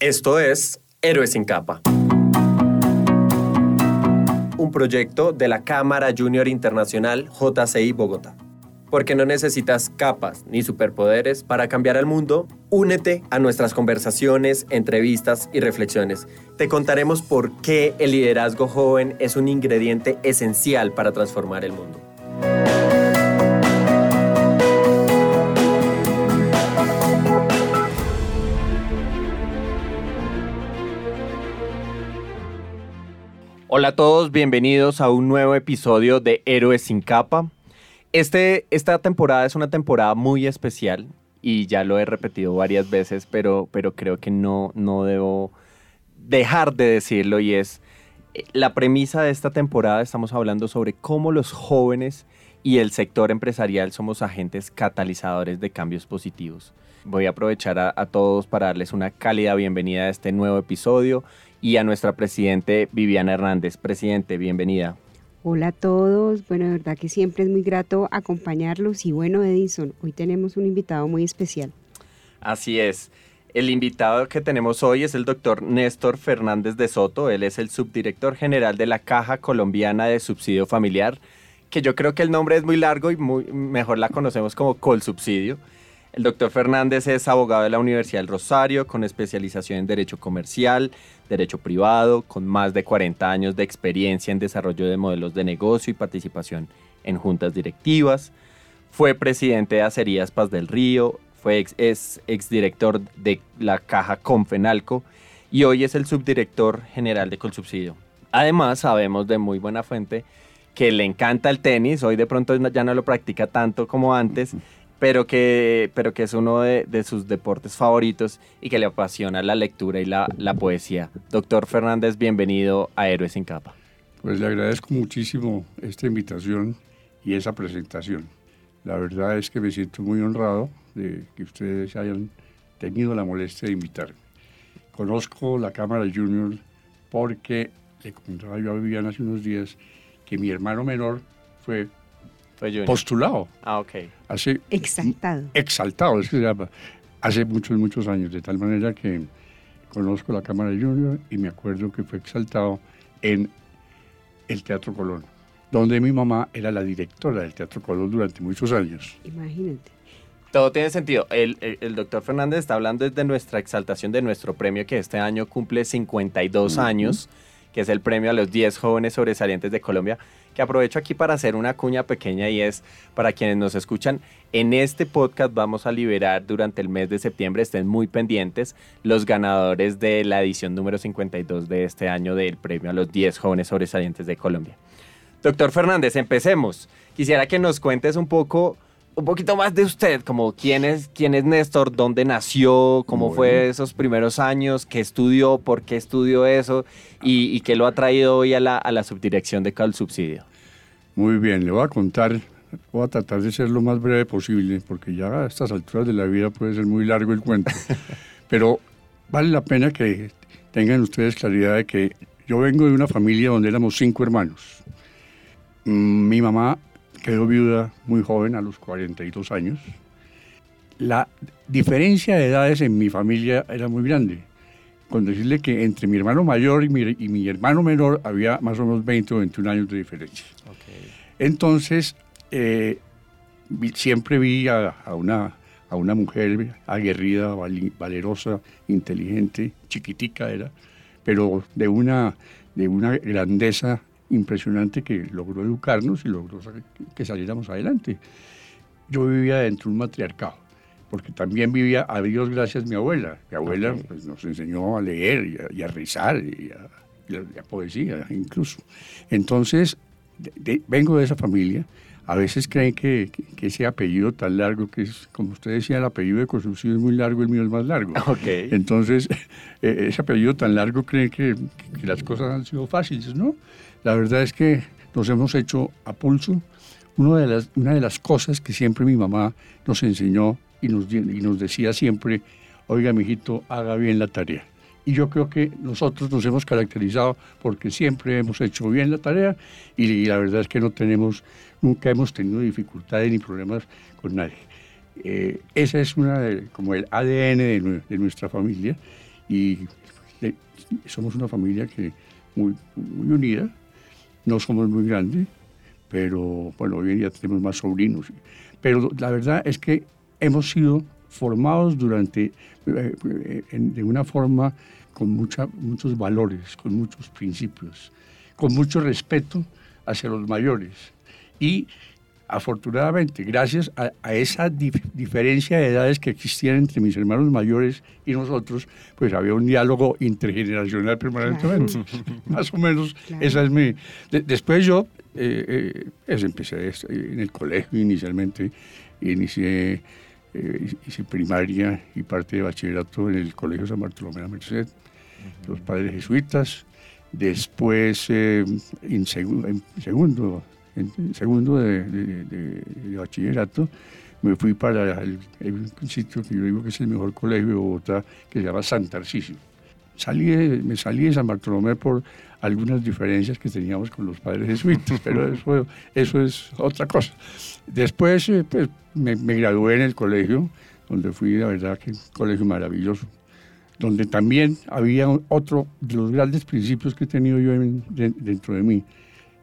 Esto es Héroes sin capa. Un proyecto de la Cámara Junior Internacional JCI Bogotá. Porque no necesitas capas ni superpoderes para cambiar el mundo, únete a nuestras conversaciones, entrevistas y reflexiones. Te contaremos por qué el liderazgo joven es un ingrediente esencial para transformar el mundo. Hola a todos, bienvenidos a un nuevo episodio de Héroes sin capa. Este, esta temporada es una temporada muy especial y ya lo he repetido varias veces, pero, pero creo que no, no debo dejar de decirlo y es eh, la premisa de esta temporada, estamos hablando sobre cómo los jóvenes y el sector empresarial somos agentes catalizadores de cambios positivos. Voy a aprovechar a, a todos para darles una cálida bienvenida a este nuevo episodio y a nuestra presidente Viviana Hernández. Presidente, bienvenida. Hola a todos, bueno, de verdad que siempre es muy grato acompañarlos y bueno, Edison, hoy tenemos un invitado muy especial. Así es. El invitado que tenemos hoy es el doctor Néstor Fernández de Soto. Él es el subdirector general de la Caja Colombiana de Subsidio Familiar, que yo creo que el nombre es muy largo y muy, mejor la conocemos como Colsubsidio. El doctor Fernández es abogado de la Universidad del Rosario con especialización en Derecho Comercial, Derecho Privado, con más de 40 años de experiencia en desarrollo de modelos de negocio y participación en juntas directivas. Fue presidente de Acerías Paz del Río, fue ex, es exdirector de la Caja Confenalco y hoy es el subdirector general de Colsubsidio. Además, sabemos de muy buena fuente que le encanta el tenis, hoy de pronto ya no lo practica tanto como antes pero que, pero que es uno de, sus deportes favoritos y que le apasiona la lectura y la, la, poesía. Doctor Fernández, bienvenido a Héroes sin Capa. Pues le agradezco muchísimo esta invitación y esa presentación. La verdad es que me siento muy honrado de que ustedes hayan tenido la molestia de invitarme. Conozco la Cámara Junior porque le comentaba yo a Viviana hace unos días que mi hermano menor fue postulado. Ah, ok. Hace, exaltado. Exaltado, es que se llama. Hace muchos, muchos años, de tal manera que conozco la Cámara Junior y me acuerdo que fue exaltado en el Teatro Colón, donde mi mamá era la directora del Teatro Colón durante muchos años. Imagínate. Todo tiene sentido. El, el, doctor Fernández está hablando de nuestra exaltación de nuestro premio que este año cumple 52 años, que es el premio a los 10 jóvenes sobresalientes de Colombia que aprovecho aquí para hacer una cuña pequeña y es para quienes nos escuchan, en este podcast vamos a liberar durante el mes de septiembre, estén muy pendientes, los ganadores de la edición número 52 de este año del premio a los 10 jóvenes sobresalientes de Colombia. Doctor Fernández, empecemos. Quisiera que nos cuentes un poco un poquito más de usted, como quién es, quién es Néstor, dónde nació, cómo fue esos primeros años, qué estudió, por qué estudió eso y, qué lo ha traído hoy a la, a la subdirección de Cal Subsidio. Muy bien, le voy a contar, voy a tratar de ser lo más breve posible, porque ya a estas alturas de la vida puede ser muy largo el cuento, pero vale la pena que tengan ustedes claridad de que yo vengo de una familia donde éramos cinco hermanos. Mm, mi mamá quedó viuda muy joven, a los 42 años. La diferencia de edades en mi familia era muy grande. Con decirle que entre mi hermano mayor y mi, hermano menor había más o menos 20 o 21 años de diferencia. Entonces, eh, siempre vi a, una, a una mujer aguerrida, valerosa, inteligente, chiquitica era, pero de una, de una grandeza impresionante que logró educarnos y logró que saliéramos adelante. Yo vivía dentro de un matriarcado, porque también vivía, a Dios gracias, mi abuela. Mi abuela pues, nos enseñó a leer y a, rezar y a, poesía incluso. Entonces, vengo de esa familia. A veces creen que, ese apellido tan largo, que es, como usted decía, el apellido de construcción es muy largo, el mío es más largo. Okay. Entonces, e, ese apellido tan largo creen que, que las cosas han sido fáciles, ¿no? La verdad es que nos hemos hecho a pulso. Una de las, de cosas que siempre mi mamá nos enseñó y nos, decía siempre, oiga, mijito, haga bien la tarea. Y yo creo que nosotros nos hemos caracterizado porque siempre hemos hecho bien la tarea y, la verdad es que no tenemos, nunca hemos tenido dificultades ni problemas con nadie. Eh, esa es una como el ADN de, de, nuestra familia y somos una familia que muy, muy unida, no somos muy grandes, pero bueno, hoy en día tenemos más sobrinos. Pero la verdad es que hemos sido formados durante, eh, de una forma con muchos valores, con muchos principios, con mucho respeto hacia los mayores. Y afortunadamente, gracias a, esa diferencia de edades que existían entre mis hermanos mayores y nosotros, pues había un diálogo intergeneracional permanentemente. Más o menos, esa es mi... después yo eh, eh, empecé en el colegio inicialmente, inicié eh, hice primaria y parte de bachillerato en el Colegio San Bartolomé de la Merced, los padres jesuitas. Después, en, en segundo en segundo de, bachillerato, me fui para el, sitio que yo digo que es el mejor colegio de Bogotá, que se llama San Tarcisio. Salí me salí de San Bartolomé por algunas diferencias que teníamos con los padres jesuitas, pero eso, eso es otra cosa. Después eh, pues, me, gradué en el colegio, donde fui, la verdad, que un colegio maravilloso, donde también había otro de los grandes principios que he tenido yo dentro de mí,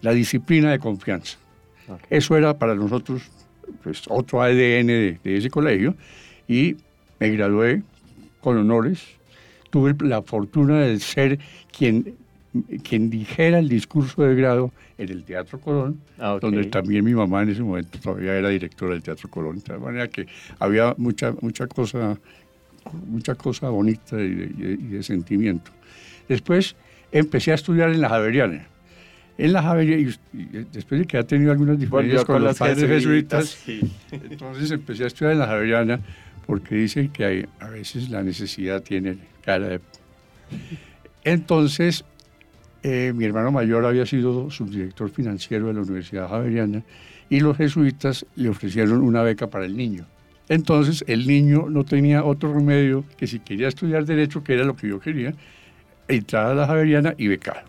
la disciplina de confianza. Eso era para nosotros pues, otro ADN de, ese colegio y me gradué con honores. Tuve la fortuna de ser quien, quien dijera el discurso de grado en el Teatro Colón, ah, donde también mi mamá en ese momento todavía era directora del Teatro Colón. De manera que había mucha, mucha, cosa, mucha cosa bonita y de, sentimiento. Después empecé a estudiar en la Javeriana en la Javeriana, y, después de que ha tenido algunas diferencias con, los padres jesuitas, entonces empecé a estudiar en la Javeriana porque dicen que hay, a veces la necesidad tiene cara de... Entonces, eh, mi hermano mayor había sido subdirector financiero de la Universidad Javeriana y los jesuitas le ofrecieron una beca para el niño. Entonces, el niño no tenía otro remedio que si quería estudiar Derecho, que era lo que yo quería, entrar a la Javeriana y becar.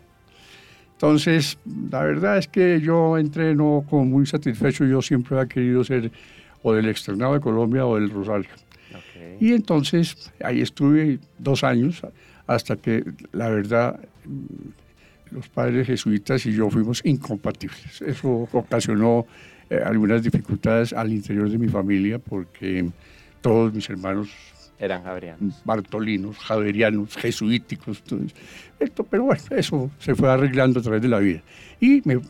Entonces, la verdad es que yo entré no como muy satisfecho, yo siempre había querido ser o del externado de Colombia o del Rosario. Y entonces ahí estuve dos años hasta que la verdad los padres jesuitas y yo fuimos incompatibles. Eso ocasionó eh, algunas dificultades al interior de mi familia porque todos mis hermanos eran javerianos. Bartolinos, javerianos, jesuíticos. esto, pero bueno, eso se fue arreglando a través de la vida. Y me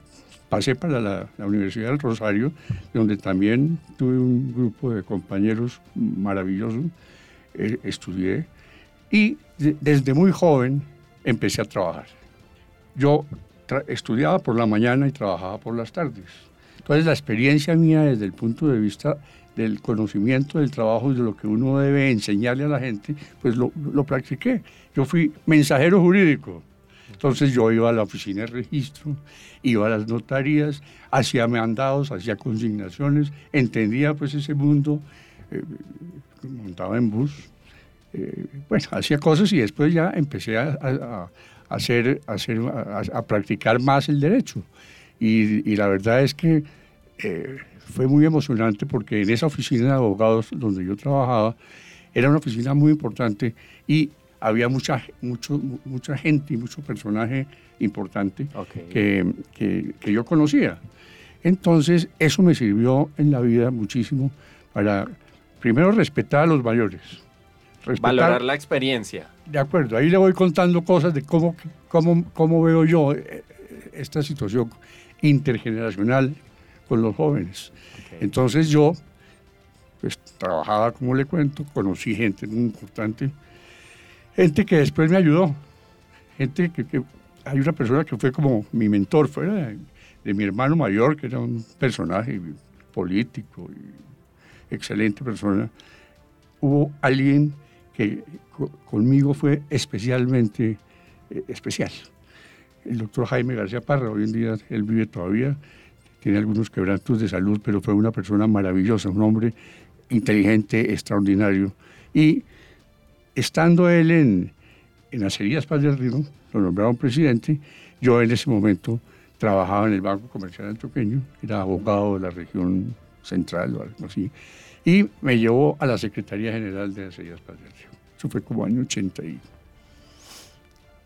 pasé para la, Universidad del Rosario, donde también tuve un grupo de compañeros maravillosos, eh, estudié y desde muy joven empecé a trabajar. Yo estudiaba por la mañana y trabajaba por las tardes. Entonces la experiencia mía desde el punto de vista del conocimiento del trabajo y de lo que uno debe enseñarle a la gente, pues lo, lo practiqué. Yo fui mensajero jurídico. Entonces yo iba a la oficina de registro, iba a las notarías, hacía mandados, hacía consignaciones, entendía pues ese mundo, eh, montaba en bus, eh, bueno, hacía cosas y después ya empecé a, hacer, a, hacer, a, practicar más el derecho. Y, y la verdad es que eh, fue muy emocionante porque en esa oficina de abogados donde yo trabajaba, era una oficina muy importante y había mucha, mucho, mucha gente y mucho personaje importante que, que, yo conocía. Entonces, eso me sirvió en la vida muchísimo para, primero, respetar a los mayores. Valorar la experiencia. De acuerdo, ahí le voy contando cosas de cómo, cómo, cómo veo yo eh, esta situación intergeneracional con los jóvenes. Entonces yo pues, trabajaba, como le cuento, conocí gente muy importante, gente que después me ayudó, gente que, hay una persona que fue como mi mentor, fuera de, mi hermano mayor, que era un personaje político y excelente persona. Hubo alguien que conmigo fue especialmente eh, especial. El doctor Jaime García Parra, hoy en día él vive todavía, tiene algunos quebrantos de salud, pero fue una persona maravillosa, un hombre inteligente, extraordinario. Y estando él en, en Acerías Paz del Río, lo nombraron presidente, yo en ese momento trabajaba en el Banco Comercial Antioqueño, era abogado de la región central o algo así, y me llevó a la Secretaría General de Acerías Paz del Río. Eso fue como año 80 y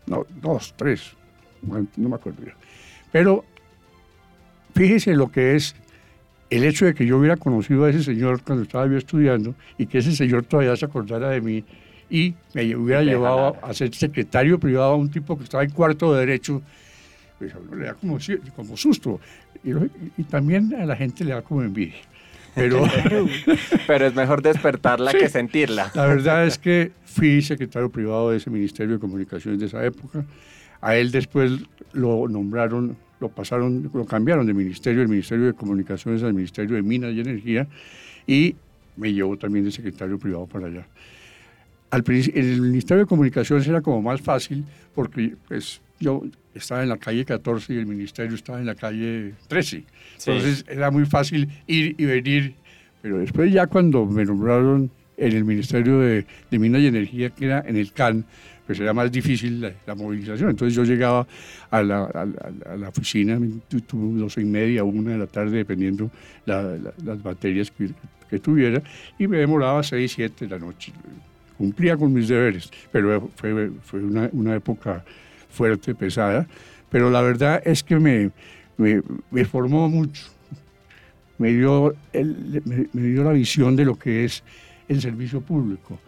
no, dos, tres, no me acuerdo ya. Pero fíjese lo que es el hecho de que yo hubiera conocido a ese señor cuando estaba yo estudiando y que ese señor todavía se acordara de mí y me hubiera llevado a, ser secretario privado a un tipo que estaba en cuarto de derecho, pues a uno le da como, como susto. Y, también a la gente le da como envidia. Pero, pero es mejor despertarla que sentirla. La verdad es que fui secretario privado de ese Ministerio de Comunicaciones de esa época. A él después lo nombraron, lo pasaron, lo cambiaron de ministerio, del Ministerio de Comunicaciones al Ministerio de Minas y Energía, y me llevó también de secretario privado para allá. Al, el Ministerio de Comunicaciones era como más fácil porque pues, yo estaba en la calle 14 y el ministerio estaba en la calle 13. Entonces era muy fácil ir y venir. Pero después ya cuando me nombraron en el Ministerio de, Minas y Energía, que era en el CAN, pues era más difícil la, movilización. Entonces yo llegaba a la, a, oficina, doce y media, una de la tarde, dependiendo las materias que, tuviera, y me demoraba seis, siete de la noche cumplía con mis deberes, pero fue, fue una, una, época fuerte, pesada, pero la verdad es que me, me, me formó mucho, me dio, el, me, dio la visión de lo que es el servicio público.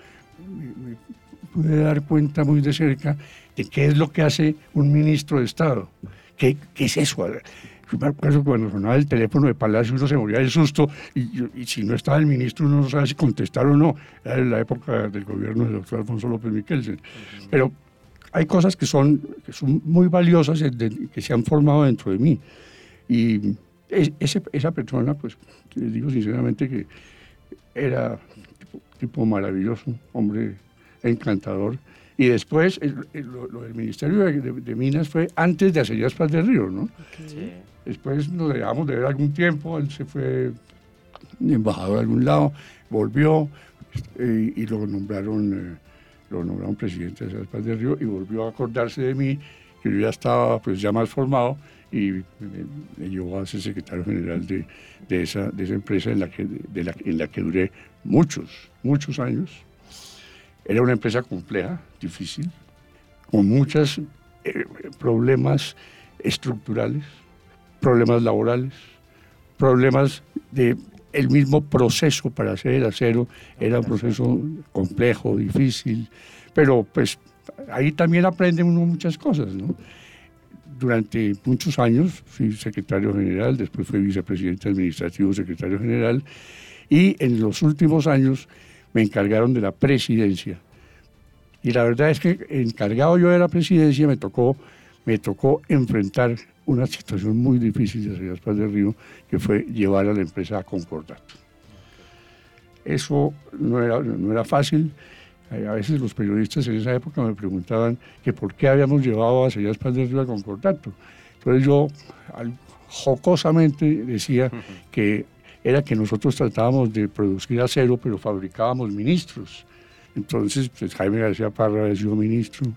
Pude dar cuenta muy de cerca de qué es lo que hace un ministro de Estado, qué, qué es eso yo me acuerdo cuando sonaba el teléfono de Palacio uno se moría del susto y, si no estaba el ministro uno no sabe si contestar o no. Era en la época del gobierno del doctor Alfonso López Miquelsen. Pero hay cosas que son, que son muy valiosas que se han formado dentro de mí. Y ese, esa persona, pues, les digo sinceramente que era tipo, tipo maravilloso, hombre encantador. Y después, lo, del Ministerio de, Minas fue antes de hacer Paz del Río, ¿no? Sí. Después nos dejamos de ver algún tiempo, él se fue embajador a algún lado, volvió eh, y lo nombraron, eh, lo nombraron presidente de Paz del Río y volvió a acordarse de mí, que yo ya estaba pues ya más formado y me, llevó a ser secretario general de, de, esa, de esa empresa en la, que, de la, en la que duré muchos, muchos años. Era una empresa compleja, difícil, con muchos eh, problemas estructurales problemas laborales, problemas de el mismo proceso para hacer el acero era un proceso complejo, difícil, pero pues ahí también aprende uno muchas cosas, ¿no? Durante muchos años fui secretario general, después fui vicepresidente administrativo, secretario general, y en los últimos años me encargaron de la presidencia. Y la verdad es que encargado yo de la presidencia me tocó, me tocó enfrentar una situación muy difícil de Ciudad Paz del Río, que fue llevar a la empresa a concordato. Eso no era, no era fácil. A veces los periodistas en esa época me preguntaban que por qué habíamos llevado a Ciudad Paz del Río a concordato. Entonces yo jocosamente decía que era que nosotros tratábamos de producir acero, pero fabricábamos ministros. Entonces, pues, Jaime García Parra había sido ministro,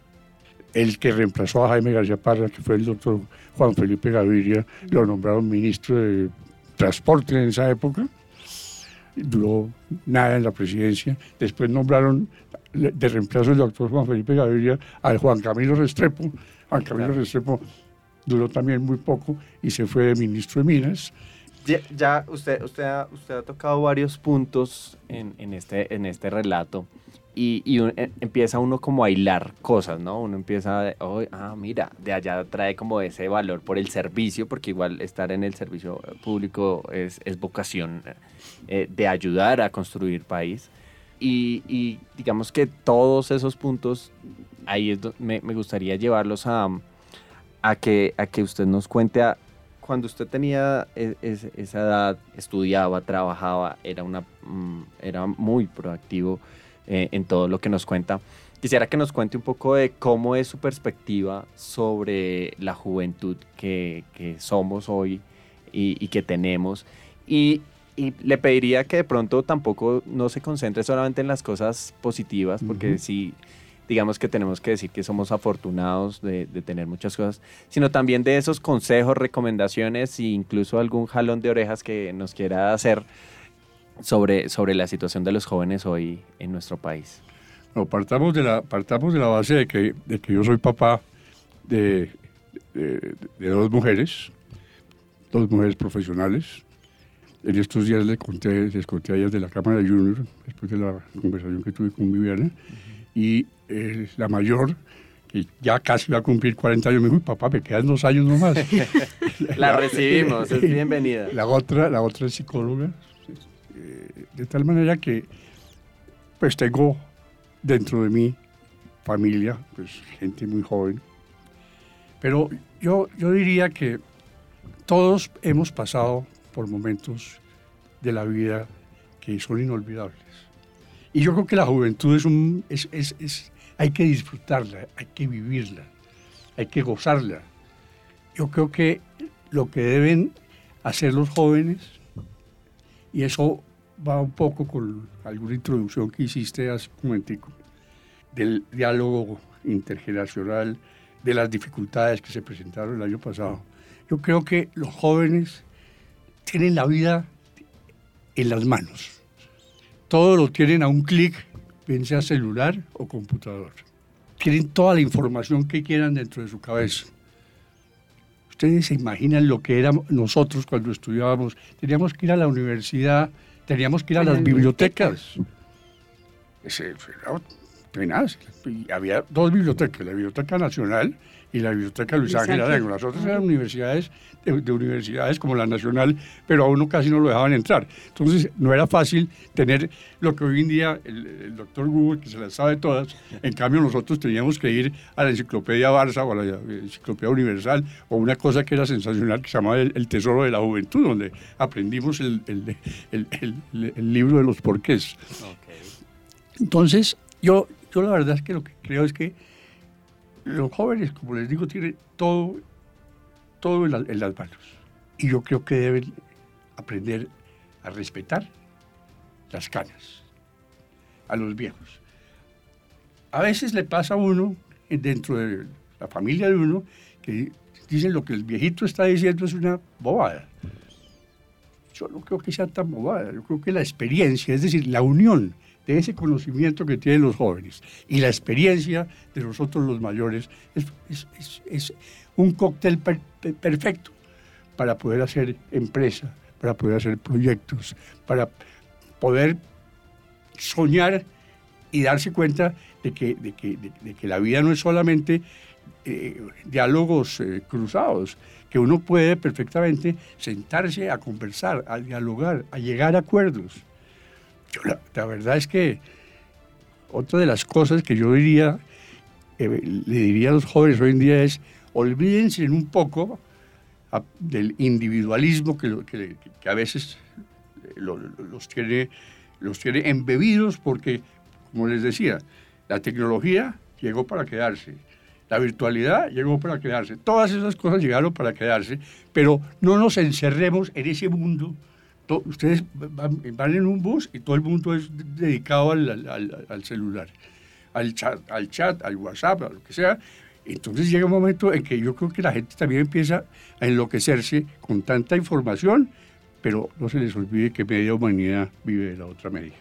el que reemplazó a Jaime García Parra, que fue el doctor Juan Felipe Gaviria, lo nombraron ministro de Transporte en esa época. Duró nada en la presidencia. Después nombraron de reemplazo del doctor Juan Felipe Gaviria al Juan Camilo Restrepo. Juan Camilo Restrepo duró también muy poco y se fue de ministro de Minas. Ya, usted, usted, ha, usted ha tocado varios puntos en, este, en este relato y, eh, empieza uno como a hilar cosas, ¿no? Uno empieza, oh, ah, mira, de allá trae como ese valor por el servicio, porque igual estar en el servicio público es, vocación eh, de ayudar a construir país. Y, digamos que todos esos puntos, ahí me, gustaría llevarlos a, que, a que usted nos cuente cuando usted tenía e, esa edad, estudiaba, trabajaba, era, una, mm, era muy proactivo eh, en todo lo que nos cuenta. Quisiera que nos cuente un poco de cómo es su perspectiva sobre la juventud que, somos hoy y, que tenemos. Y, le pediría que de pronto tampoco no se concentre solamente en las cosas positivas, porque sí, digamos que tenemos que decir que somos afortunados de, tener muchas cosas, sino también de esos consejos, recomendaciones e incluso algún jalón de orejas que nos quiera hacer sobre, sobre la situación de los jóvenes hoy en nuestro país? No, partamos de la, partamos de la base de que, de que yo soy papá de, de, dos mujeres, dos mujeres profesionales. En estos días les conté, les conté a ellas de la Cámara de Junior, después de la conversación que tuve con Viviana, y eh, la mayor, que ya casi va a cumplir 40 años, me dijo, papá, me quedan dos años nomás. la recibimos, es bienvenida. La otra, la otra es psicóloga, eh, de tal manera que pues tengo dentro de mí familia, pues gente muy joven. Pero yo, yo diría que todos hemos pasado por momentos de la vida que son inolvidables. Y yo creo que la juventud es un, es, es, es, hay que disfrutarla, hay que vivirla, hay que gozarla. Yo creo que lo que deben hacer los jóvenes, y eso va un poco con alguna introducción que hiciste hace un momentico, del diálogo intergeneracional, de las dificultades que se presentaron el año pasado. Yo creo que los jóvenes tienen la vida en las manos. Todo lo tienen a un clic, bien sea celular o computador. Tienen toda la información que quieran dentro de su cabeza. Ustedes se imaginan lo que éramos nosotros cuando estudiábamos. Teníamos que ir a la universidad, teníamos que ir a las bibliotecas. Ese, tenaz. Y había dos bibliotecas, la Biblioteca Nacional y la Biblioteca Luis Ángel Arango. Las otras eran universidades de, universidades como la Nacional, pero a uno casi no lo dejaban entrar. Entonces no era fácil tener lo que hoy en día el, doctor Google, que se las sabe todas, en cambio nosotros teníamos que ir a la Enciclopedia Barça o a la Enciclopedia Universal o una cosa que era sensacional que se llamaba El, Tesoro de la Juventud, donde aprendimos el, libro de los porqués. Entonces, yo, yo la verdad es que lo que creo es que los jóvenes, como les digo, tienen todo, todo en, las manos. Y yo creo que deben aprender a respetar las canas a los viejos. A veces le pasa a uno, dentro de la familia de uno, que dicen lo que el viejito está diciendo es una bobada. Yo no creo que sea tan bobada, yo creo que la experiencia, es decir, la unión de ese conocimiento que tienen los jóvenes y la experiencia de nosotros los mayores es, un cóctel perfecto para poder hacer empresa, para poder hacer proyectos, para poder soñar y darse cuenta de que, de que, la vida no es solamente eh, diálogos eh, cruzados, que uno puede perfectamente sentarse a conversar, a dialogar, a llegar a acuerdos la, verdad es que otra de las cosas que yo diría, eh, le diría a los jóvenes hoy en día es, olvídense un poco del individualismo que, a veces eh, los, tiene, los tiene embebidos porque, como les decía, la tecnología llegó para quedarse. La virtualidad llegó para quedarse. Todas esas cosas llegaron para quedarse, pero no nos encerremos en ese mundo ustedes van, en un bus y todo el mundo es dedicado al, celular, al chat, al chat, al WhatsApp, a lo que sea. Entonces llega un momento en que yo creo que la gente también empieza a enloquecerse con tanta información, pero no se les olvide que media humanidad vive de la otra media.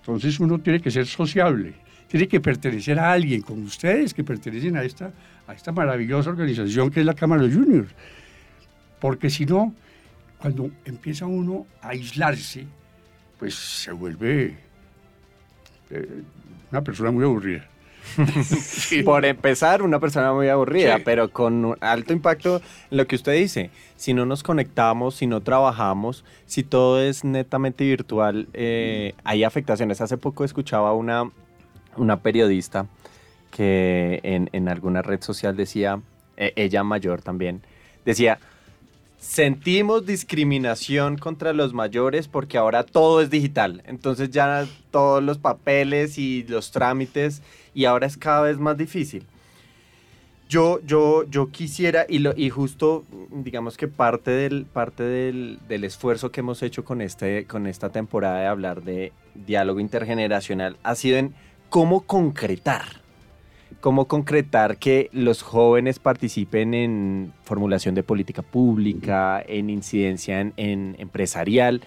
Entonces uno tiene que ser sociable, tiene que pertenecer a alguien, como ustedes que pertenecen a esta, a esta maravillosa organización que es la Cámara de Juniors. Porque si no, cuando empieza uno a aislarse, pues se vuelve eh, una persona muy aburrida. Por empezar, una persona muy aburrida, pero con alto impacto en lo que usted dice. Si no nos conectamos, si no trabajamos, si todo es netamente virtual, eh, hay afectaciones. Hace poco escuchaba una, una periodista que en, en alguna red social decía, e, ella mayor también, decía, sentimos discriminación contra los mayores porque ahora todo es digital. Entonces ya todos los papeles y los trámites y ahora es cada vez más difícil. Yo, yo, yo quisiera, y, lo, y justo digamos que parte, del, parte del, del, esfuerzo que hemos hecho con, este, con esta temporada de hablar de diálogo intergeneracional ha sido en cómo concretar cómo concretar que los jóvenes participen en formulación de política pública, en incidencia en, empresarial,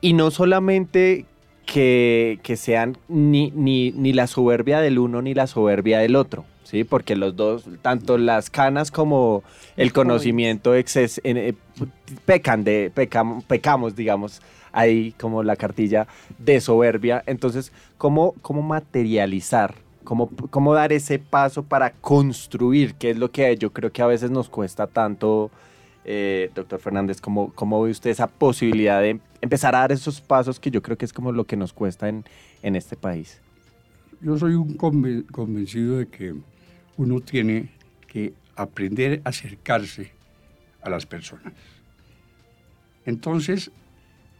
y no solamente que, sean ni, ni, ni, la soberbia del uno ni la soberbia del otro, ¿sí? Porque los dos, tanto las canas como el conocimiento exces, eh, pecan de, pecamos, digamos, ahí como la cartilla de soberbia. Entonces, ¿cómo, cómo materializar? ¿Cómo, ¿Cómo dar ese paso para construir? Que es lo que yo creo que a veces nos cuesta tanto, eh, doctor Fernández, ¿cómo, ¿cómo ve usted esa posibilidad de empezar a dar esos pasos que yo creo que es como lo que nos cuesta en, en este país? Yo soy un convencido de que uno tiene que aprender a acercarse a las personas. Entonces,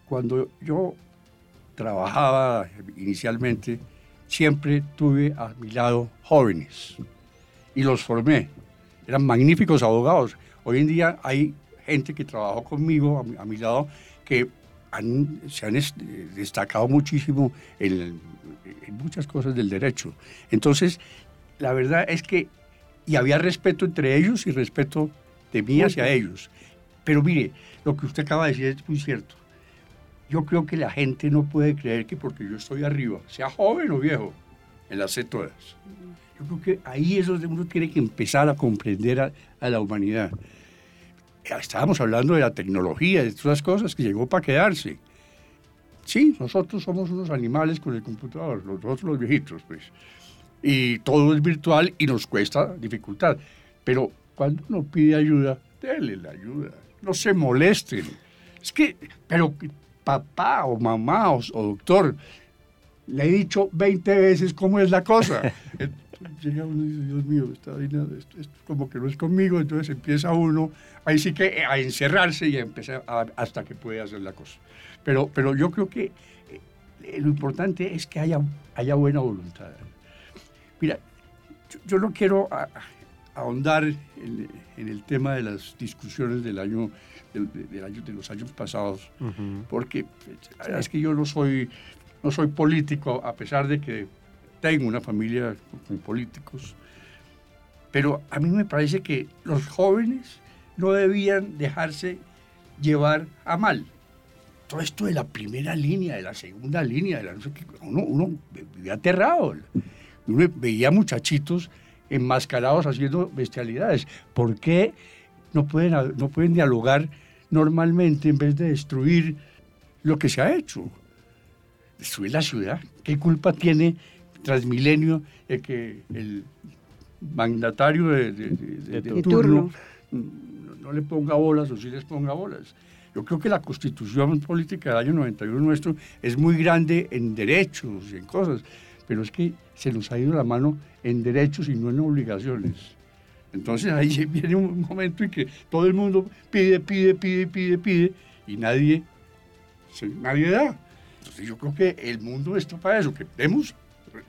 cuando yo trabajaba inicialmente, siempre tuve a mi lado jóvenes y los formé. Eran magníficos abogados. Hoy en día hay gente que trabajó conmigo a mi, lado que se han destacado muchísimo en, muchas cosas del derecho. Entonces, la verdad es que, y había respeto entre ellos y respeto de mí hacia ellos. Pero mire, lo que usted acaba de decir es muy cierto. Yo creo que la gente no puede creer que porque yo estoy arriba, sea joven o viejo, en las sé todas. Yo creo que ahí es donde uno tiene que empezar a comprender a, a la humanidad. Estábamos hablando de la tecnología, de todas las cosas que llegó para quedarse. Sí, nosotros somos unos animales con el computador, nosotros los viejitos, pues y todo es virtual y nos cuesta dificultad. Pero cuando uno pide ayuda, déle la ayuda, no se molesten. Es que, pero papá o mamá o, doctor, le he dicho 20 veces cómo es la cosa. Llega uno y dice, Dios mío, está esto, como que no es conmigo, entonces empieza uno, ahí sí que a encerrarse y a empezar hasta que puede hacer la cosa. Pero, pero yo creo que eh, lo importante es que haya, haya buena voluntad. Mira, yo, no quiero ahondar en, el tema de las discusiones del año, de los años pasados, porque es que yo no soy, no soy político, a pesar de que tengo una familia con políticos, pero a mí me parece que los jóvenes no debían dejarse llevar a mal. Todo esto de la primera línea, de la segunda línea, de la, uno, uno vivía aterrado. Uno veía muchachitos enmascarados haciendo bestialidades. ¿Por qué no pueden, no pueden dialogar normalmente en vez de destruir lo que se ha hecho? Destruir la ciudad. ¿Qué culpa tiene Transmilenio de que el mandatario de, turno, No, le ponga bolas o sí les ponga bolas? Yo creo que la constitución política del año 91 nuestro es muy grande en derechos y en cosas, pero es que se nos ha ido la mano en derechos y no en obligaciones. Entonces ahí viene un momento en que todo el mundo pide, pide, pide, pide, pide y nadie, nadie da. Entonces yo creo que el mundo está para eso, que demos,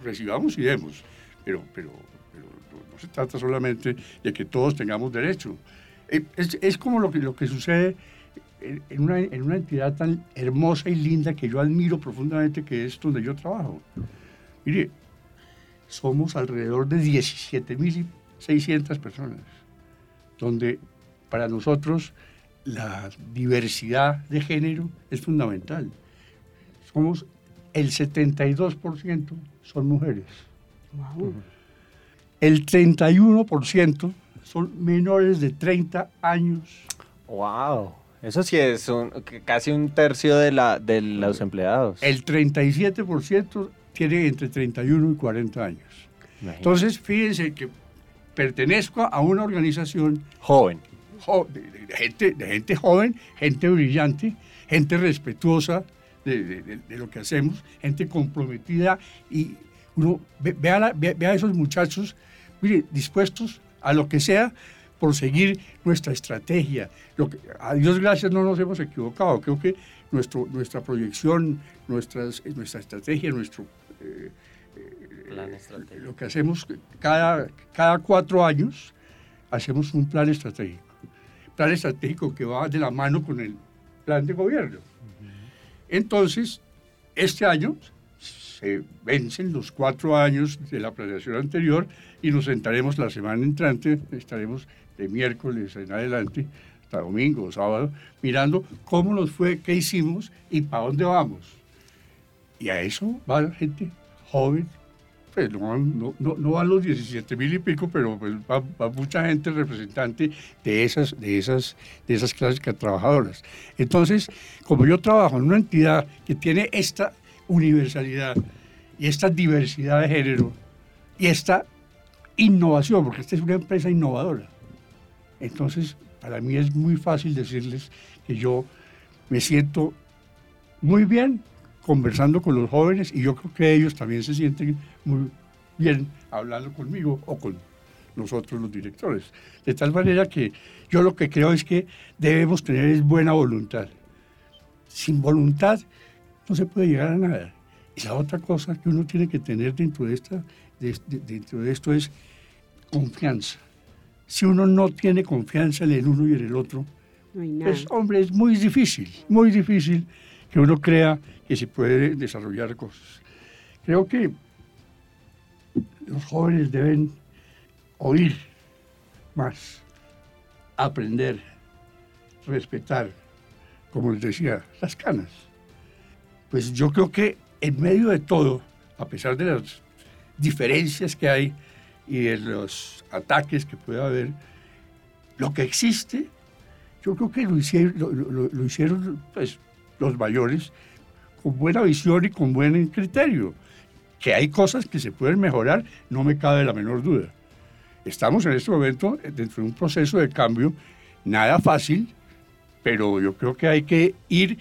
recibamos y demos. Pero, pero, no, se trata solamente de que todos tengamos derecho. Eh, es, como lo que, lo que sucede en una, en una entidad tan hermosa y linda que yo admiro profundamente, que es donde yo trabajo. Mire, somos alrededor de 17.600 personas, donde para nosotros la diversidad de género es fundamental. Somos el 72% son mujeres. El 31% son menores de 30 años. ¡Wow! Eso sí es casi un tercio de, la, de los empleados. El 37% tiene entre 31 y 40 años. Entonces, fíjense que pertenezco a una organización joven, de, gente, de gente joven, gente brillante, gente respetuosa de, lo que hacemos, gente comprometida y uno ve, a, esos muchachos, mire, dispuestos a lo que sea por seguir nuestra estrategia. Lo que, a Dios gracias no nos hemos equivocado. Creo que nuestro, nuestra proyección, nuestras, nuestra estrategia, nuestro eh, eh, lo que hacemos cada, cada cuatro años, hacemos un plan estratégico. Plan estratégico que va de la mano con el plan de gobierno. Entonces, este año se vencen los cuatro años de la planeación anterior y nos sentaremos la semana entrante, estaremos de miércoles en adelante, hasta domingo sábado, mirando cómo nos fue, qué hicimos y para dónde vamos. Y a eso va la gente joven, pues no, no, no, van los 17 mil y pico, pero pues va, mucha gente representante de esas, de, esas, de esas clases trabajadoras. Entonces, como yo trabajo en una entidad que tiene esta universalidad y esta diversidad de género y esta innovación, porque esta es una empresa innovadora, entonces para mí es muy fácil decirles que yo me siento muy bien conversando con los jóvenes y yo creo que ellos también se sienten muy bien hablando conmigo o con nosotros los directores. De tal manera que yo lo que creo es que debemos tener buena voluntad. Sin voluntad no se puede llegar a nada. Y la otra cosa que uno tiene que tener dentro de, esta, dentro de esto es confianza. Si uno no tiene confianza en el uno y en el otro, pues hombre, es muy difícil, muy difícil que uno crea que se puede desarrollar cosas. Creo que los jóvenes deben oír más, aprender, respetar, como les decía, las canas. Pues yo creo que en medio de todo, a pesar de las diferencias que hay y de los ataques que puede haber, lo que existe, yo creo que lo hicieron, lo, hicieron pues, los mayores con buena visión y con buen criterio. Que hay cosas que se pueden mejorar, no me cabe la menor duda. Estamos en este momento dentro de un proceso de cambio, nada fácil, pero yo creo que hay que ir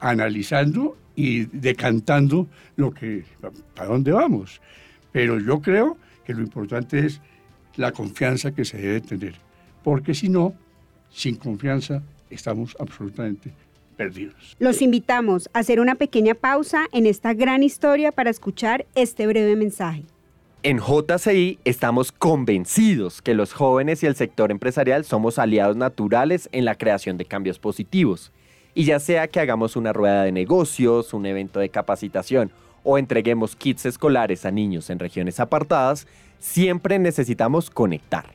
analizando y decantando lo que, para dónde vamos. Pero yo creo que lo importante es la confianza que se debe tener, porque si no, sin confianza estamos absolutamente perdidos. Los invitamos a hacer una pequeña pausa en esta gran historia para escuchar este breve mensaje. En JCI estamos convencidos que los jóvenes y el sector empresarial somos aliados naturales en la creación de cambios positivos. Y ya sea que hagamos una rueda de negocios, un evento de capacitación o entreguemos kits escolares a niños en regiones apartadas, siempre necesitamos conectar.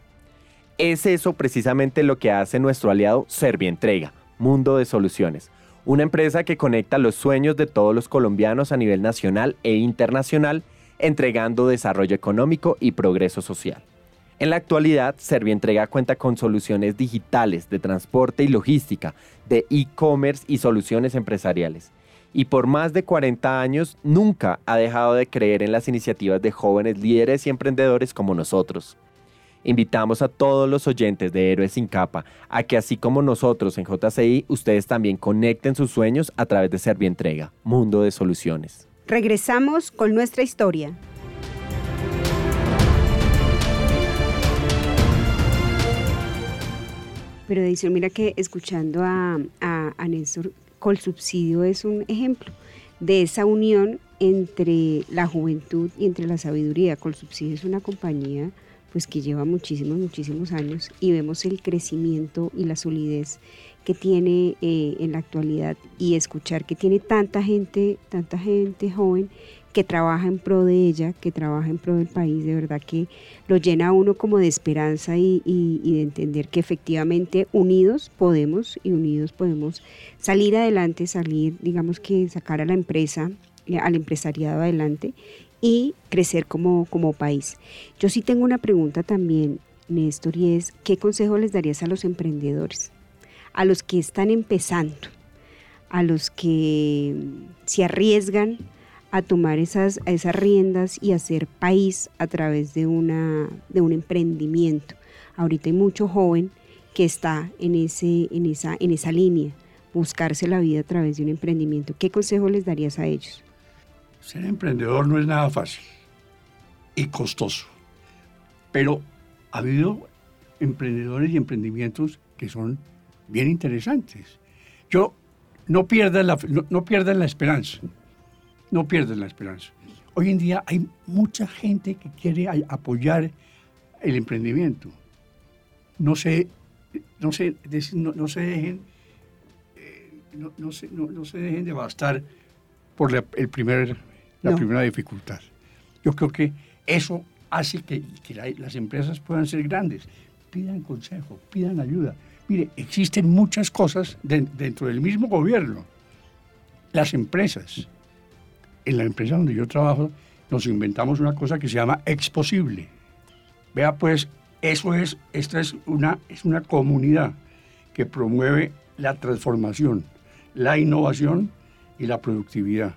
Es eso precisamente lo que hace nuestro aliado Servientrega, Mundo de Soluciones, una empresa que conecta los sueños de todos los colombianos a nivel nacional e internacional, entregando desarrollo económico y progreso social. En la actualidad, Servientrega cuenta con soluciones digitales de transporte y logística, de e-commerce y soluciones empresariales. Y por más de 40 años nunca ha dejado de creer en las iniciativas de jóvenes líderes y emprendedores como nosotros. Invitamos a todos los oyentes de Héroes sin capa a que así como nosotros en JCI, ustedes también conecten sus sueños a través de Servientrega, Mundo de Soluciones. Regresamos con nuestra historia. Pero Edición, mira que escuchando a, a, Colsubsidio es un ejemplo de esa unión entre la juventud y entre la sabiduría. Colsubsidio es una compañía pues que lleva muchísimos, muchísimos años y vemos el crecimiento y la solidez que tiene eh, en la actualidad y escuchar que tiene tanta gente, tanta gente joven que trabaja en pro de ella, que trabaja en pro del país, de verdad que lo llena a uno como de esperanza y, de entender que efectivamente unidos podemos y unidos podemos salir adelante, salir, digamos que sacar a la empresa, eh, al empresariado adelante y crecer como, como país. Yo sí tengo una pregunta también, Néstor, y es, ¿qué consejo les darías a los emprendedores? A los que están empezando, a los que se arriesgan a tomar esas, esas riendas y hacer país a través de, una, de un emprendimiento. Ahorita hay mucho joven que está en, ese, en, esa, en esa línea, buscarse la vida a través de un emprendimiento. ¿Qué consejo les darías a ellos? Ser emprendedor no es nada fácil y costoso, pero ha habido emprendedores y emprendimientos que son bien interesantes. Yo no pierdan la, no, pierdan la esperanza, no pierdan la esperanza. Hoy en día hay mucha gente que quiere apoyar el emprendimiento. No se, no se, no, se dejen, eh, no, se, no, se dejen devastar por el primer la primera dificultad. Yo creo que eso hace que, las empresas puedan ser grandes. Pidan consejo, pidan ayuda. Mire, existen muchas cosas dentro del mismo gobierno. Las empresas, en la empresa donde yo trabajo, nos inventamos una cosa que se llama Exposible. Vea pues, eso es, esta es una, es una comunidad que promueve la transformación, la innovación y la productividad,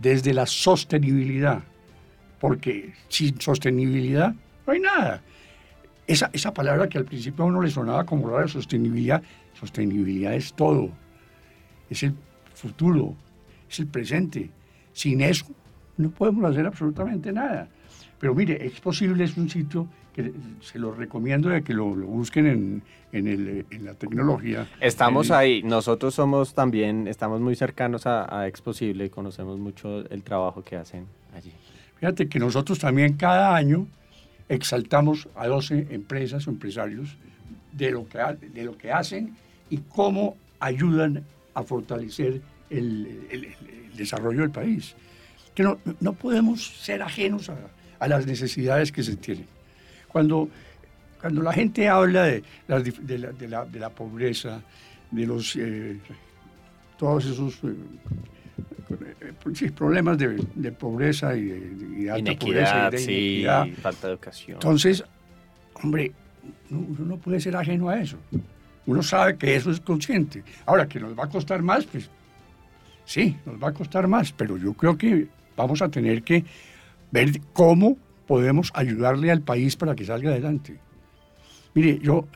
desde la sostenibilidad, porque sin sostenibilidad no hay nada. Esa, esa palabra que al principio a uno le sonaba como rara, sostenibilidad, sostenibilidad es todo, es el futuro, es el presente. Sin eso no podemos hacer absolutamente nada. Pero mire, es posible, es un sitio que se lo recomiendo de que lo, busquen en, en, el, en, la tecnología. Estamos ahí, nosotros somos también, estamos muy cercanos a, a Exposible y conocemos mucho el trabajo que hacen allí. Fíjate que nosotros también cada año exaltamos a 12 empresas o empresarios de lo que, de lo que hacen y cómo ayudan a fortalecer el, el, desarrollo del país. Que no, no podemos ser ajenos a, a, las necesidades que se tienen. Cuando, cuando la gente habla de, la, de, la, de la, de la pobreza, de los, eh, todos esos eh, problemas de, pobreza y de, de alta inequidad, pobreza y de sí, inequidad. falta de educación. Entonces, hombre, uno no puede ser ajeno a eso. Uno sabe que eso es consciente. Ahora, que nos va a costar más, pues sí, nos va a costar más, pero yo creo que vamos a tener que ver cómo podemos ayudarle al país para que salga adelante. Mire, yo,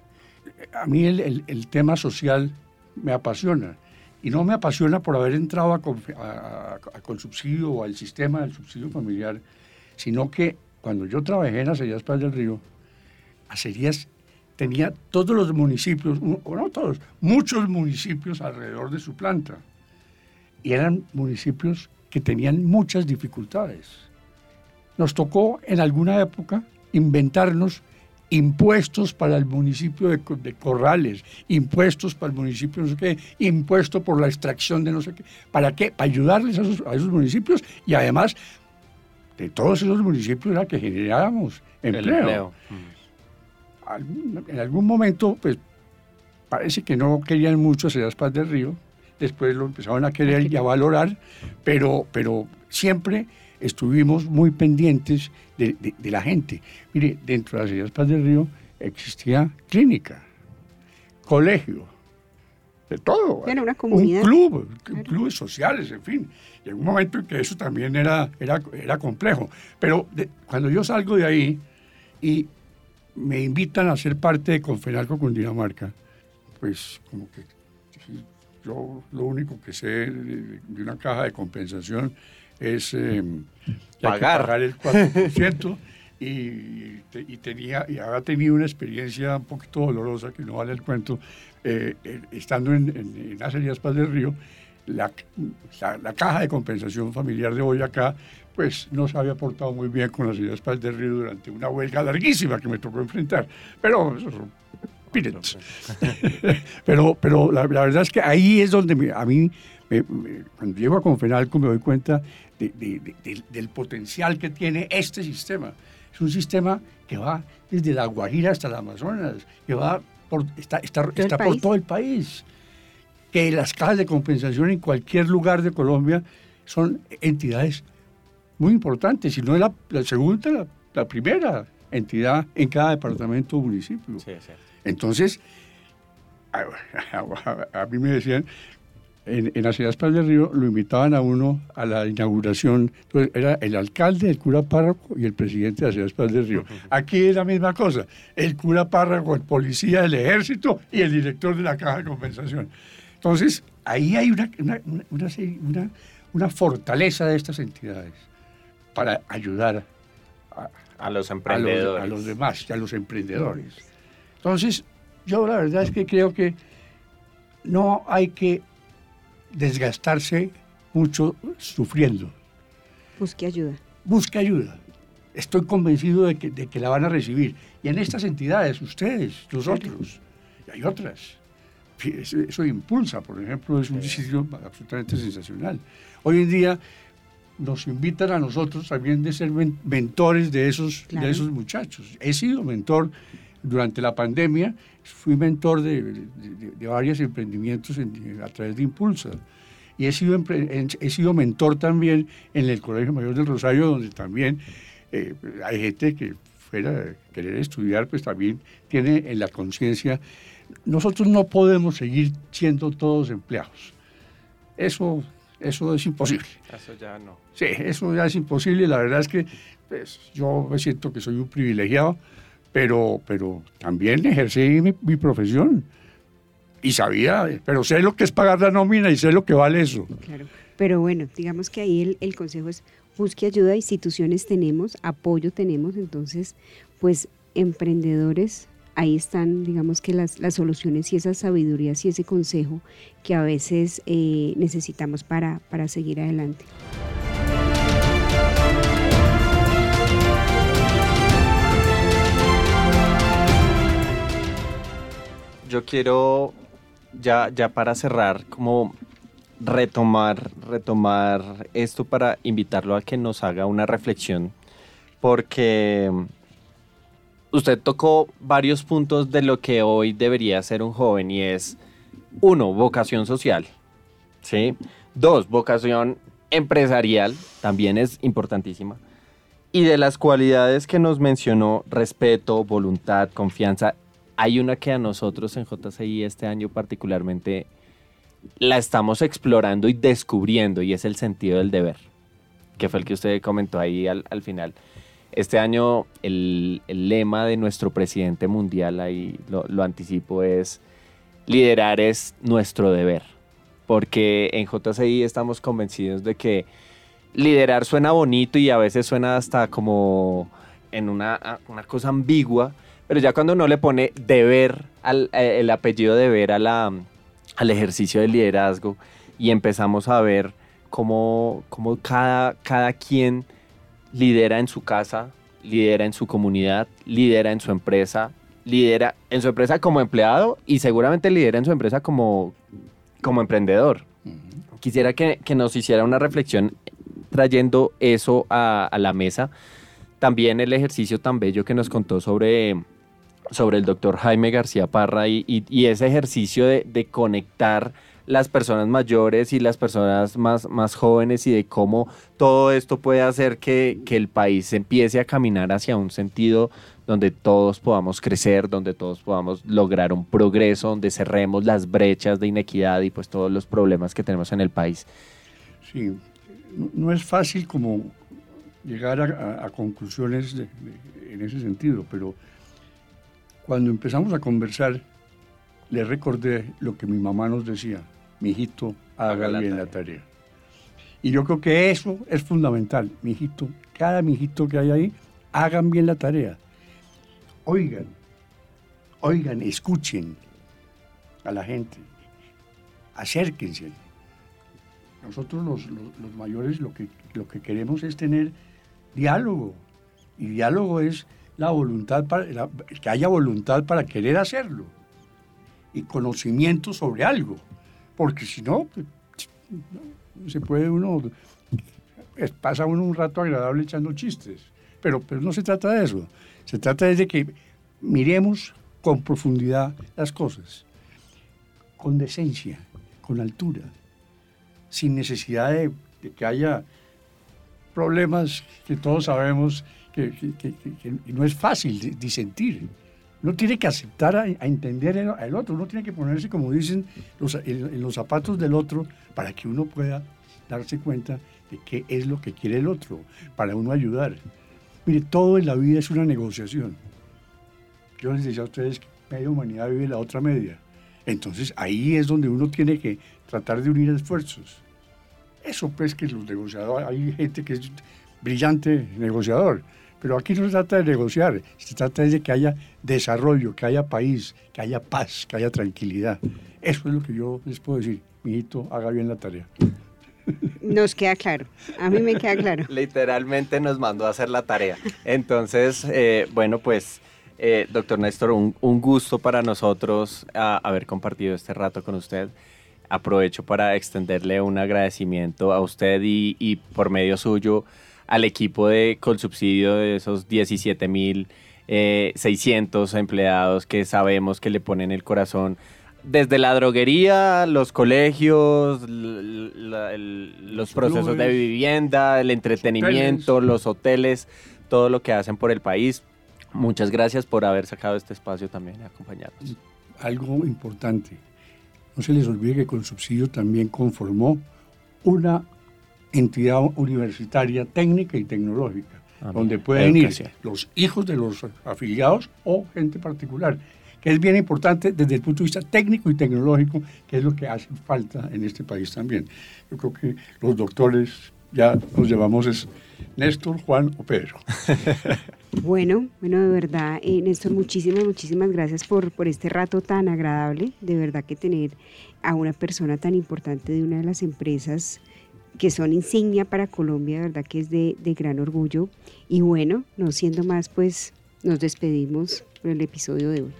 a mí el, tema social me apasiona. Y no me apasiona por haber entrado a Consubsidio o al sistema del subsidio familiar, sino que cuando yo trabajé en Acerías Paz del Río, Acerías tenía todos los municipios, no todos, muchos municipios alrededor de su planta. Y eran municipios que tenían muchas dificultades. Nos tocó en alguna época inventarnos impuestos para el municipio de, de, Corrales, impuestos para el municipio no sé qué, impuesto por la extracción de no sé qué. ¿Para qué? Para ayudarles a esos, a esos municipios y además de todos esos municipios era que generábamos empleo. empleo. Mm. En algún momento, pues parece que no querían mucho Cedas Paz del Río, después lo empezaron a querer y a valorar, pero, pero siempre estuvimos muy pendientes de, de, de, la gente. Mire, dentro de las Ideas Paz del Río existía clínica, colegio, de todo. Era una comunidad. Un club, claro. clubes sociales, en fin. Llegó un momento en que eso también era, era, era complejo. Pero de, cuando yo salgo de ahí y me invitan a ser parte de Confenalco Cundinamarca, pues como que yo lo único que sé de, de una caja de compensación es eh, pagar. pagar el 4%. y, y, tenía, y había tenido una experiencia un poquito dolorosa, que no vale el cuento, eh, estando en, en, en Acerías Paz del Río, la, la, la, caja de compensación familiar de Boyacá, pues no se había portado muy bien con las Acerías Paz del Río durante una huelga larguísima que me tocó enfrentar. Pero eso pero pero la, la, verdad es que ahí es donde me, a mí me, me, cuando llego a Confenalco me doy cuenta de, de, de, del, del potencial que tiene este sistema. Es un sistema que va desde la Guajira hasta el Amazonas, que va por, está, está, está por todo el país. Que las cajas de compensación en cualquier lugar de Colombia son entidades muy importantes, si no es la, la segunda, la, la, primera entidad en cada departamento o municipio. Sí, sí. Entonces, a, a, a, mí me decían, en, en las ciudades del Río lo invitaban a uno a la inauguración. Entonces, era el alcalde, el cura párroco y el presidente de las ciudades del Río. Aquí es la misma cosa. El cura párroco, el policía del ejército y el director de la caja de compensación. Entonces, ahí hay una, una, una, fortaleza de estas entidades para ayudar a, a los emprendedores. A los, a los demás a los emprendedores. Entonces, yo la verdad es que creo que no hay que desgastarse mucho sufriendo. Busque ayuda. Busque ayuda. Estoy convencido de que, de que la van a recibir. Y en estas entidades, ustedes, nosotros, y hay otras. Eso, eso impulsa, por ejemplo, es un sitio absolutamente sensacional. Hoy en día nos invitan a nosotros también de ser mentores de esos, claro. de esos muchachos. He sido mentor durante la pandemia, fui mentor de, de, de varios emprendimientos en, a través de Impulsa. Y he sido, he sido mentor también en el Colegio Mayor del Rosario, donde también eh, hay gente que fuera a querer estudiar, pues también tiene en la conciencia, nosotros no podemos seguir siendo todos empleados. Eso, eso es imposible. Eso ya no. Sí, eso ya es imposible. La verdad es que pues, yo me siento que soy un privilegiado, pero, pero también ejercí mi, profesión y sabía, pero sé lo que es pagar la nómina y sé lo que vale eso. Claro, pero bueno, digamos que ahí el, consejo es busque ayuda, instituciones tenemos, apoyo tenemos, entonces, pues emprendedores, ahí están, digamos que las, las soluciones y esas sabidurías y ese consejo que a veces eh, necesitamos para, para seguir adelante. Yo quiero, ya, ya para cerrar, como retomar, retomar esto para invitarlo a que nos haga una reflexión, porque usted tocó varios puntos de lo que hoy debería ser un joven y es, uno, vocación social, ¿sí? Dos, vocación empresarial, también es importantísima. Y de las cualidades que nos mencionó, respeto, voluntad, confianza, hay una que a nosotros en JCI este año particularmente la estamos explorando y descubriendo y es el sentido del deber, que fue el que usted comentó ahí al, final. Este año el, lema de nuestro presidente mundial, ahí lo, anticipo, es liderar es nuestro deber, porque en JCI estamos convencidos de que liderar suena bonito y a veces suena hasta como en una, una cosa ambigua, pero ya cuando uno le pone deber, al, eh, el apellido deber a la, al ejercicio del liderazgo y empezamos a ver cómo, cómo cada, cada quien lidera en su casa, lidera en su comunidad, lidera en su empresa, lidera en su empresa como empleado y seguramente lidera en su empresa como, como emprendedor. Quisiera que, nos hiciera una reflexión trayendo eso a, la mesa. También el ejercicio tan bello que nos contó sobre sobre el doctor Jaime García Parra y, ese ejercicio de, conectar las personas mayores y las personas más, más jóvenes y de cómo todo esto puede hacer que, el país empiece a caminar hacia un sentido donde todos podamos crecer, donde todos podamos lograr un progreso, donde cerremos las brechas de inequidad y pues todos los problemas que tenemos en el país. Sí, no es fácil como llegar a, conclusiones en ese sentido, pero cuando empezamos a conversar, le recordé lo que mi mamá nos decía, mi hijito, haga bien la tarea. Y yo creo que eso es fundamental, mi hijito, cada mijito que hay ahí, hagan bien la tarea. Oigan, oigan, escuchen a la gente, acérquense. Nosotros los, mayores lo que, lo que queremos es tener diálogo. Y diálogo es la voluntad, para, que haya voluntad para querer hacerlo y conocimiento sobre algo, porque si no, pues, se puede uno, pasa uno un rato agradable echando chistes, pero, pero no se trata de eso, se trata de que miremos con profundidad las cosas, con decencia, con altura, sin necesidad de que haya problemas que todos sabemos que, no es fácil disentir. Uno tiene que aceptar a, entender al otro, uno tiene que ponerse, como dicen, los, en, los zapatos del otro para que uno pueda darse cuenta de qué es lo que quiere el otro, para uno ayudar. Mire, todo en la vida es una negociación. Yo les decía a ustedes que media humanidad vive la otra media. Entonces ahí es donde uno tiene que tratar de unir esfuerzos. Eso pues que los negociadores, hay gente que es brillante negociador, pero aquí no se trata de negociar, se trata de que haya desarrollo, que haya país, que haya paz, que haya tranquilidad. Eso es lo que yo les puedo decir. Mijito, haga bien la tarea. Nos queda claro, a mí me queda claro. Literalmente nos mandó a hacer la tarea. Entonces, eh, bueno, pues, eh, doctor Néstor, un, gusto para nosotros haber compartido este rato con usted. Aprovecho para extenderle un agradecimiento a usted y, y por medio suyo al equipo de subsidio de esos 17 mil 600 eh, empleados que sabemos que le ponen el corazón desde la droguería, los colegios, los procesos de vivienda, el entretenimiento, los hoteles, todo lo que hacen por el país. Muchas gracias por haber sacado este espacio también y acompañarnos. Algo importante, no se les olvide que con subsidio también conformó una entidad universitaria técnica y tecnológica, ah, donde pueden ir los hijos de los afiliados o gente particular que es bien importante desde el punto de vista técnico y tecnológico, que es lo que hace falta en este país también. Yo creo que los doctores ya nos llevamos es Néstor, Juan o Pedro. Bueno, bueno, de verdad, eh, Néstor, muchísimas, muchísimas gracias por, por este rato tan agradable. De verdad que tener a una persona tan importante de una de las empresas que son insignia para Colombia, verdad que es de, de gran orgullo. Y bueno, no siendo más, pues nos despedimos por el episodio de hoy.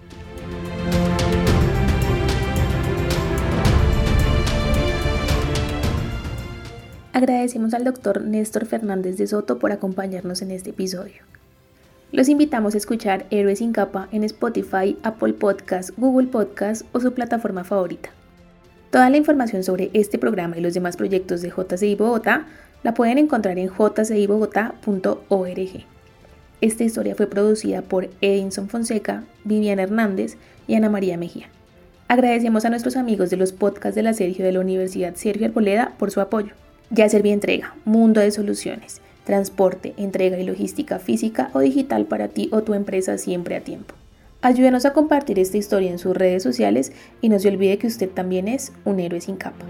Agradecemos al doctor Néstor Fernández de Soto por acompañarnos en este episodio. Los invitamos a escuchar Héroes sin capa en Spotify, Apple Podcast, Google Podcast o su plataforma favorita. Toda la información sobre este programa y los demás proyectos de JCI Bogotá la pueden encontrar en jcibogotá.org. Esta historia fue producida por Edinson Fonseca, Viviana Hernández y Ana María Mejía. Agradecemos a nuestros amigos de los podcasts de la Sergio de la Universidad Sergio Arboleda por su apoyo. Ya Servia Entrega, Mundo de Soluciones, transporte, entrega y logística física o digital para ti o tu empresa siempre a tiempo. Ayúdenos a compartir esta historia en sus redes sociales y no se olvide que usted también es un héroe sin capa.